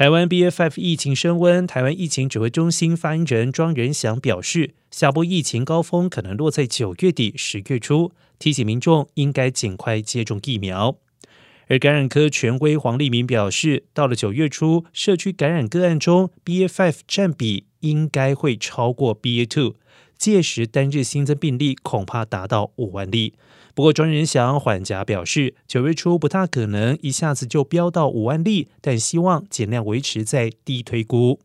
台湾 B F F 疫情升温，台湾疫情指挥中心发言人庄仁祥表示，下波疫情高峰可能落在九月底、十月初，提醒民众应该尽快接种疫苗。而感染科权威黄立明表示，到了九月初，社区感染个案中，BA.5 占比应该会超过 BA.2，届时单日新增病例恐怕达到五万例。不过，庄人祥缓颊表示，九月初不大可能一下子就飙到五万例，但希望尽量维持在低推估。